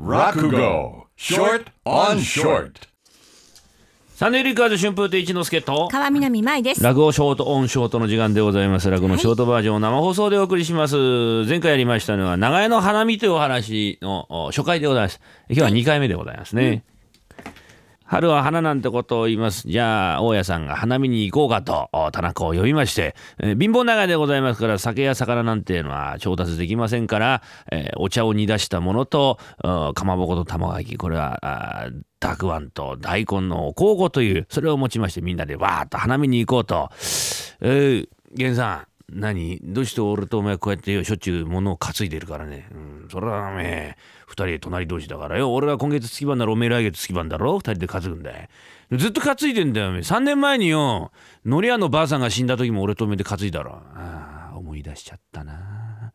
Rakugo. Short on Short. サンデーリカーズ春風亭一之輔と川南舞です。落語ショートオンショートの時間でございます。落語のショートバージョンを生放送でお送りします、前回やりましたのは長屋の花見というお話のお初回でございます。今日は2回目でございますね、春は花なんてことを言いますじゃあ大家さんが花見に行こうかと田中を呼びまして、えー貧乏長屋でございますから酒や魚なんていうのは調達できませんから、えーお茶を煮出したものとかまぼこと卵焼きこれはたくあんと大根の交互というそれを持ちましてみんなでわーっと花見に行こうと。えー、源さん何？どうして俺とお前こうやってよしょっちゅう物を担いでるからね。うん、それはおめえ二人で隣同士だからよ。俺は今月月番だろ？おめえ来月月番だろ二人で担ぐんだよ。ずっと担いでんだよおめえ。3年前によのり屋のばあさんが死んだ時も俺とおめえで担いだろ。ああ思い出しちゃったな。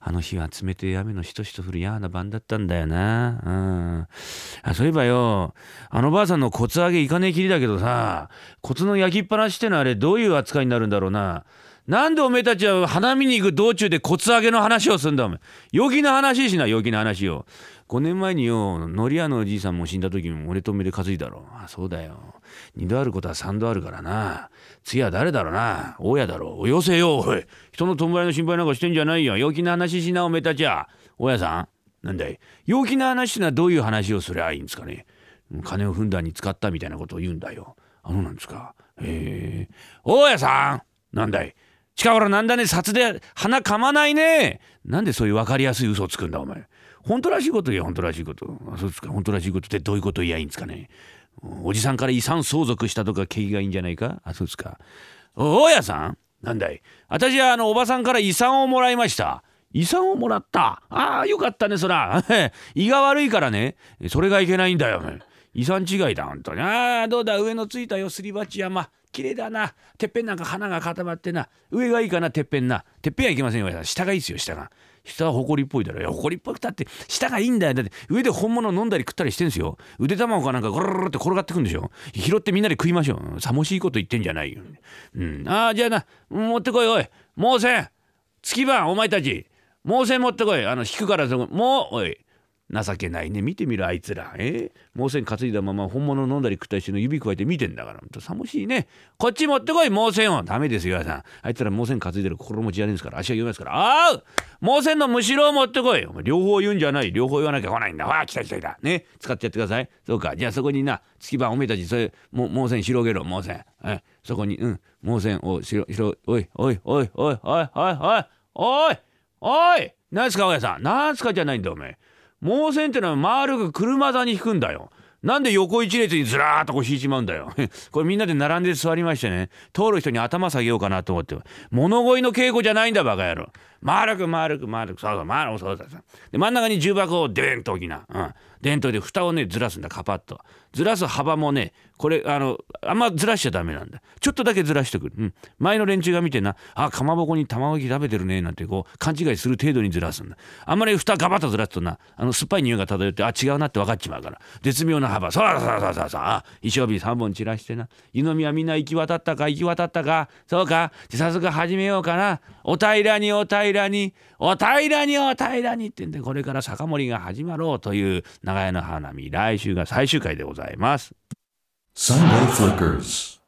あの日は冷て雨のしとしと降る嫌な晩だったんだよな。うん。あそういえばよ、あのばあさんのコツ揚げいかねえきりだけどさ、コツの焼きっぱなしってのはあれどういう扱いになるんだろうな。なんでおめえたちは花見に行く道中でコツ揚げの話をすんだおめえ。陽気な話しな、陽気な話を。5年前によ、のり屋のおじいさんも死んだ時も俺とおめえで担いだろ。あ、そうだよ。二度あることは三度あるからな。次は誰だろうな。大家だろう。およせよ、おい。人の弔いの心配なんかしてんじゃないよ。陽気な話しな、おめえたちは。大家さんなんだい？陽気な話ってのはどういう話をすりゃいいんですかね金をふんだんに使ったみたいなことを言うんだよ。あのなんですか。へえ。大家さんなんだい？近頃なんだね、札で鼻かまないね。なんでそういう分かりやすい嘘をつくんだ、お前。本当らしいこと言え、本当らしいこと。あそうですか。本当らしいことってどういうこと言えばいいんですかね。おじさんから遺産相続したとか景気がいいんじゃないか？あ、そうですか。大家さんなんだい私はあのおばさんから遺産をもらいました。遺産をもらった。ああ、よかったね、そら。胃が悪いからね。それがいけないんだよ。遺産違いだ、本当に。ああ、どうだ、上のついたよ、すり鉢山。綺麗だな。てっぺんなんか花が固まってな。上がいいかな、てっぺんな。てっぺんはいけませんよ。下がいいですよ、下が。下は埃っぽいだろ。いや、埃っぽくたって、下がいいんだよ。だって、上で本物飲んだり食ったりしてんすよ。腕卵かなんかゴロロロって転がってくんでしょ。拾ってみんなで食いましょう。さもしいこと言ってんじゃないよ。うん。ああ、じゃあな、持ってこい、おい。もうせん。月番、お前たち。もうせん持ってこい。あの、引くからそこ、もう、おい。情けないね見てみろあいつらえ毛線担いだまま本物飲んだり食ったりしての指くわえて見てんだからほんとさもしいねこっち持ってこい毛線をダメですよさんあいつら毛線担いでる心持ちやねんですから足は読みますからああ毛線のむしろを持ってこい両方言うんじゃない両方言わなきゃ来ないんだわあ来た来た来たね使ってやってくださいそうかじゃあそこにな月番おめえたちそれも毛線広げろ毛線えそこにうん毛線をしろしろおいおいおいおいおいおいおいおいおいなんすか親さんなんすかじゃないんだおめえ盲線ってのは丸く車座に引くんだよ。なんで横一列にずらーっとこう引いちまうんだよ。これみんなで並んで座りましてね、通る人に頭下げようかなと思って。物乞いの稽古じゃないんだバカ野郎。丸く丸く丸く、そうそう、丸く、そうそう。で、真ん中に重箱をでんと置きな。うん。でんとで蓋をね、ずらすんだ、カパッと。ずらす幅もね、これ、あの、あんまずらしちゃダメなんだ。ちょっとだけずらしてくる。うん。前の連中が見てな、あ、かまぼこに卵焼き食べてるね、なんてこう、勘違いする程度にずらすんだ。あんまり蓋ガバッとずらすとな、あの、酸っぱい匂いが漂って、あ、違うなって分かっちまうから。絶妙な幅。そうそうそうそうそう。あ、石帯3本散らしてな。湯飲みはみんな行き渡ったか、行き渡ったか。そうか。じゃ早速始めようかな。お平らにお平らに、お平らにお平らにってんで、これから酒盛りが始まろうという長屋の花見、来週が最終回でございます。Sunday Flickers.